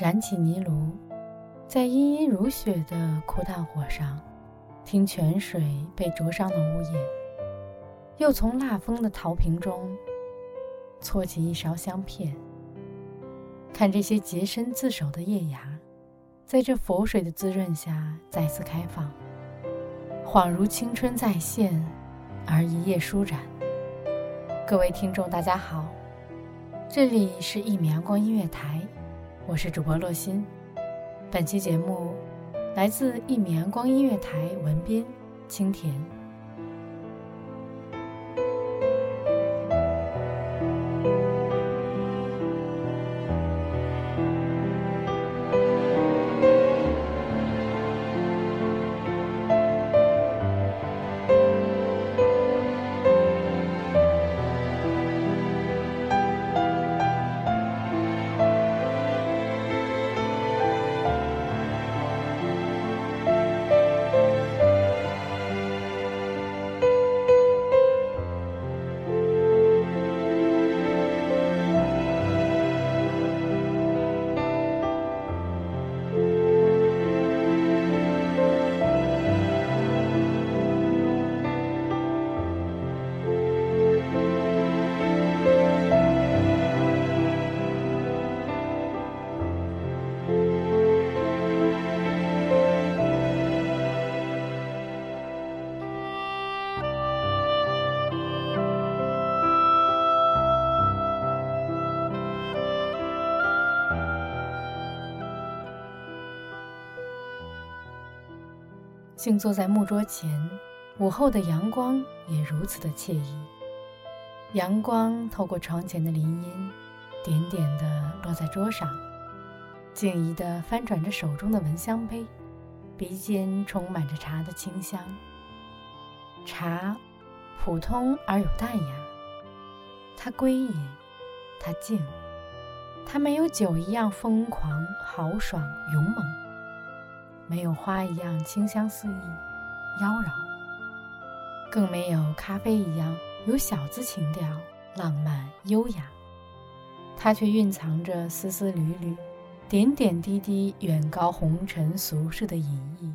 燃起泥炉，在殷殷如雪的枯炭火上，听泉水被灼伤的呜咽，又从蜡封的陶瓶中搓起一勺香片，看这些洁身自守的叶芽，在这佛水的滋润下再次开放，恍如青春再现，而一夜舒展。各位听众，大家好，这里是一米阳光音乐台。我是主播洛心，本期节目来自一米阳光音乐台文斌、清田。静坐在木桌前，午后的阳光也如此的惬意。阳光透过窗前的林荫，点点的落在桌上，静怡的翻转着手中的蚊香杯，鼻尖充满着茶的清香。茶，普通而有淡雅，它归隐，它静，它没有酒一样疯狂、豪爽、勇猛。没有花一样清香四溢、妖娆，更没有咖啡一样有小资情调、浪漫优雅。它却蕴藏着丝丝缕缕、点点滴滴远高红尘俗世的隐逸。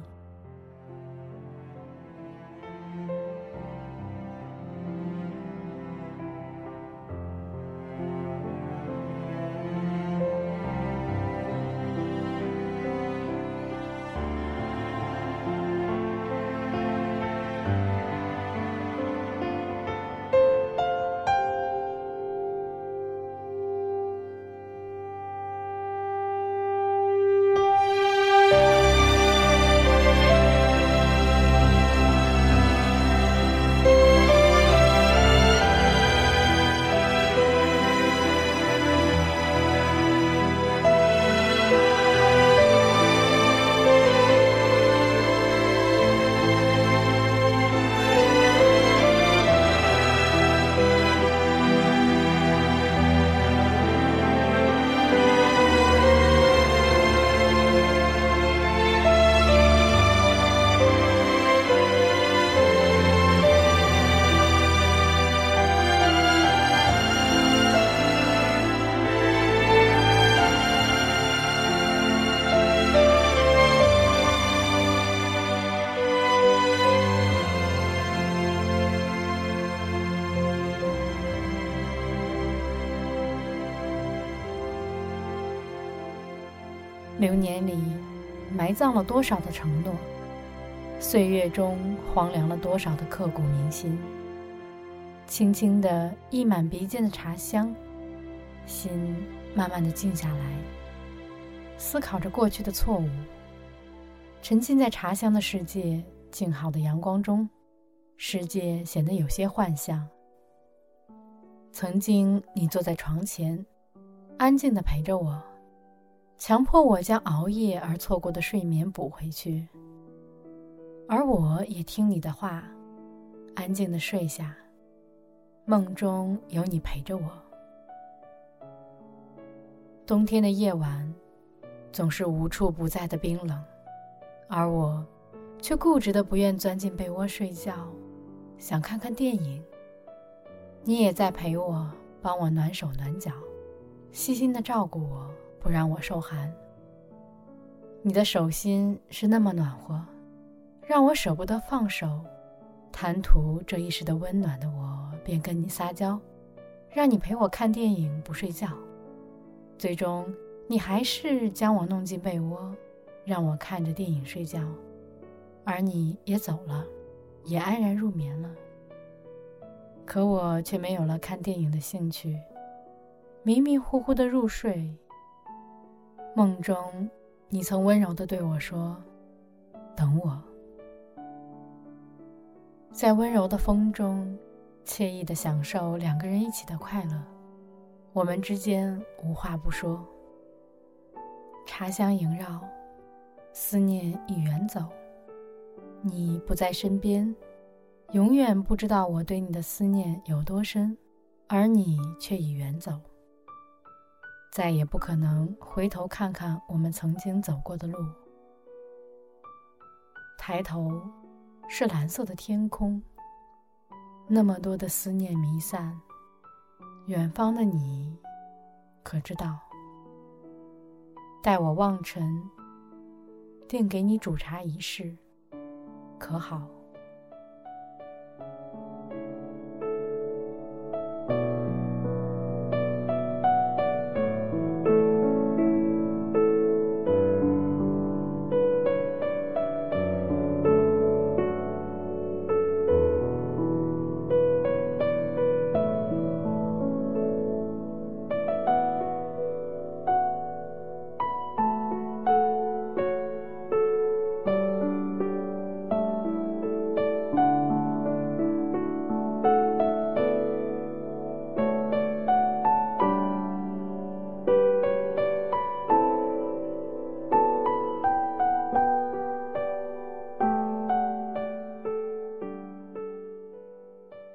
流年里埋葬了多少的承诺，岁月中荒凉了多少的刻骨铭心。轻轻的溢满鼻尖的茶香，心慢慢的静下来，思考着过去的错误，沉浸在茶香的世界，静好的阳光中，世界显得有些幻象。曾经，你坐在床前，安静的陪着我，强迫我将熬夜而错过的睡眠补回去，而我也听你的话，安静的睡下。梦中有你陪着我。冬天的夜晚，总是无处不在的冰冷，而我，却固执的不愿钻进被窝睡觉，想看看电影。你也在陪我，帮我暖手暖脚，细心的照顾我，不让我受寒。你的手心是那么暖和，让我舍不得放手。贪图这一时的温暖的我，便跟你撒娇，让你陪我看电影不睡觉。最终，你还是将我弄进被窝，让我看着电影睡觉，而你也走了，也安然入眠了。可我却没有了看电影的兴趣，迷迷糊糊的入睡。梦中，你曾温柔的对我说：“等我。”在温柔的风中，惬意的享受两个人一起的快乐。我们之间无话不说，茶香萦绕，思念已远走。你不在身边，永远不知道我对你的思念有多深，而你却已远走，再也不可能回头看看我们曾经走过的路。抬头。是蓝色的天空，那么多的思念弥散。远方的你，可知道？待我望尘，定给你煮茶一试，可好？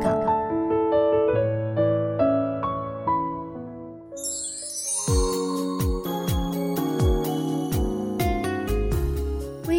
港。